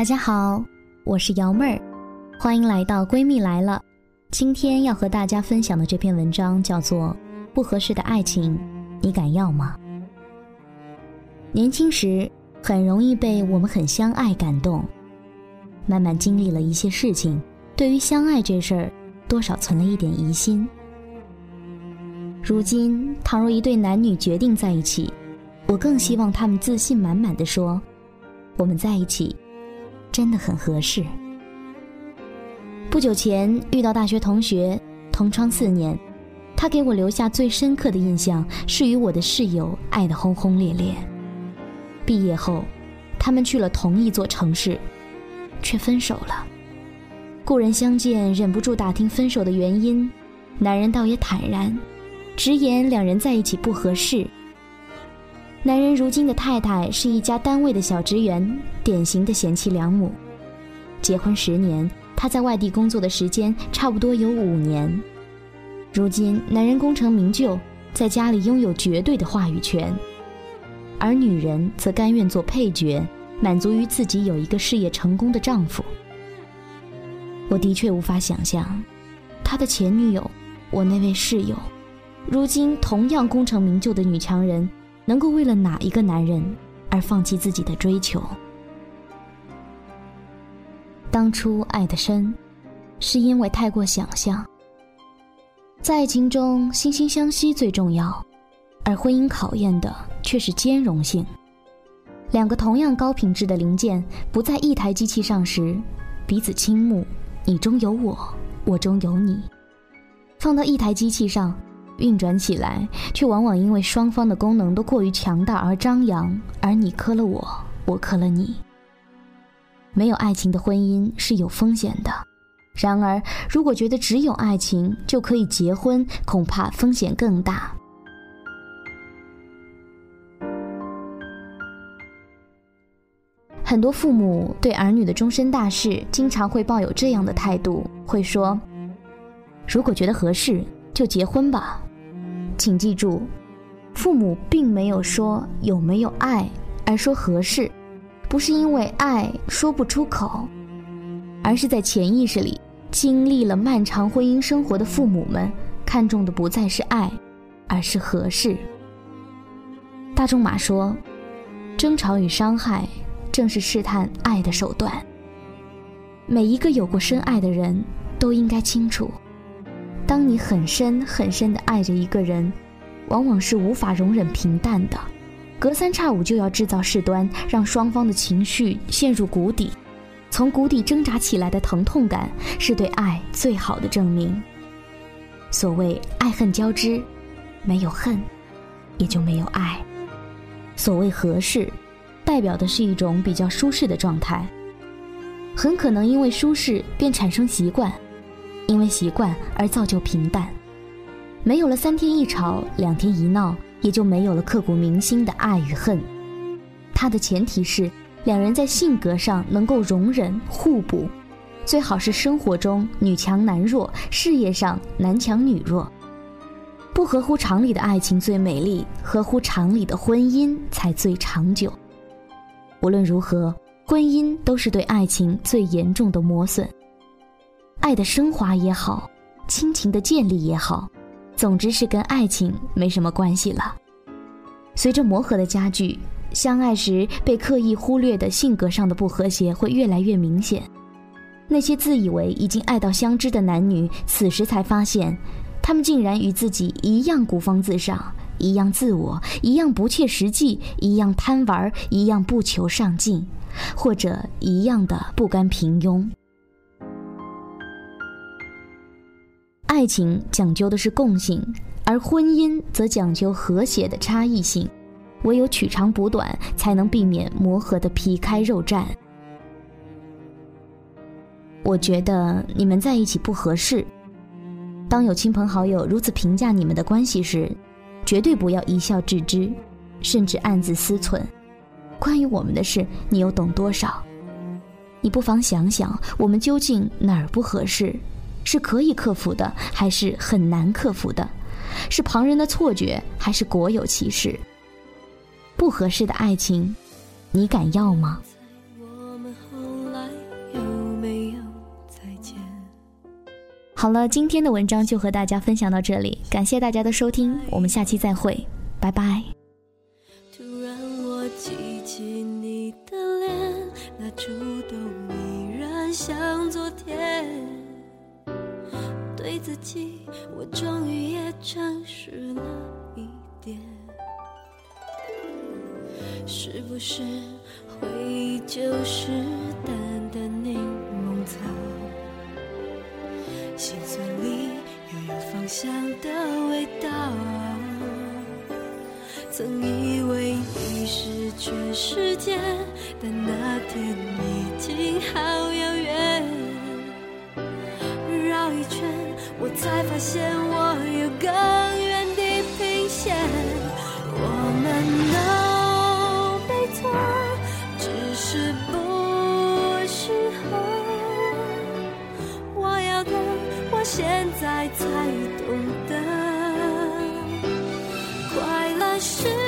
大家好，我是瑶妹儿，欢迎来到闺蜜来了。今天要和大家分享的这篇文章叫做《不合适的爱情，你敢要吗？》年轻时很容易被我们很相爱感动，慢慢经历了一些事情，对于相爱这事儿，多少存了一点疑心。如今，倘若一对男女决定在一起，我更希望他们自信满满的说：“我们在一起，真的很合适。”不久前遇到大学同学，同窗四年，他给我留下最深刻的印象是与我的室友爱得轰轰烈烈。毕业后，他们去了同一座城市，却分手了。故人相见，忍不住打听分手的原因，男人倒也坦然，直言两人在一起不合适。男人如今的太太是一家单位的小职员，典型的贤妻良母，结婚十年。他在外地工作的时间差不多有五年，如今男人功成名就，在家里拥有绝对的话语权，而女人则甘愿做配角，满足于自己有一个事业成功的丈夫。我的确无法想象，他的前女友，我那位室友，如今同样功成名就的女强人，能够为了哪一个男人而放弃自己的追求。当初爱的深，是因为太过想象。在爱情中，惺惺相惜最重要，而婚姻考验的却是兼容性。两个同样高品质的零件不在一台机器上时，彼此倾慕，你中有我，我中有你；放到一台机器上，运转起来，却往往因为双方的功能都过于强大而张扬，而你磕了我，我磕了你。没有爱情的婚姻是有风险的，然而，如果觉得只有爱情就可以结婚，恐怕风险更大。很多父母对儿女的终身大事，经常会抱有这样的态度，会说：“如果觉得合适，就结婚吧。”请记住，父母并没有说有没有爱，而说合适。不是因为爱说不出口，而是在潜意识里经历了漫长婚姻生活的父母们看重的不再是爱，而是合适。大仲马说：“争吵与伤害正是试探爱的手段。”每一个有过深爱的人都应该清楚，当你很深很深的爱着一个人，往往是无法容忍平淡的。隔三差五就要制造事端，让双方的情绪陷入谷底，从谷底挣扎起来的疼痛感，是对爱最好的证明。所谓爱恨交织，没有恨，也就没有爱。所谓合适，代表的是一种比较舒适的状态。很可能因为舒适便产生习惯，因为习惯而造就平淡，没有了三天一吵，两天一闹。也就没有了刻骨铭心的爱与恨，它的前提是两人在性格上能够容忍互补，最好是生活中女强男弱，事业上男强女弱。不合乎常理的爱情最美丽，合乎常理的婚姻才最长久。无论如何，婚姻都是对爱情最严重的磨损。爱的升华也好，亲情的建立也好。总之是跟爱情没什么关系了。随着磨合的加剧，相爱时被刻意忽略的性格上的不和谐会越来越明显。那些自以为已经爱到相知的男女，此时才发现，他们竟然与自己一样孤芳自赏，一样自我，一样不切实际，一样贪玩，一样不求上进，或者一样的不甘平庸。爱情讲究的是共性，而婚姻则讲究和谐的差异性。唯有取长补短，才能避免磨合的皮开肉绽。我觉得你们在一起不合适。当有亲朋好友如此评价你们的关系时，绝对不要一笑置之，甚至暗自思忖：关于我们的事，你又懂多少？你不妨想想，我们究竟哪儿不合适？是可以克服的，还是很难克服的？是旁人的错觉，还是果有其事？不合适的爱情，你敢要吗？好了，今天的文章就和大家分享到这里。感谢大家的收听，我们下期再会，拜拜！突然我记起你的脸，那触动依然像昨天。对自己，我终于也诚实了一点。是不是回忆就是淡淡柠檬草？心酸里又有芳香的味道。曾以为你是全世界，但那天已经好遥远。圈，我才发现我有更远地平线。我们都没错，只是不适合。我要的，我现在才懂得，快乐是。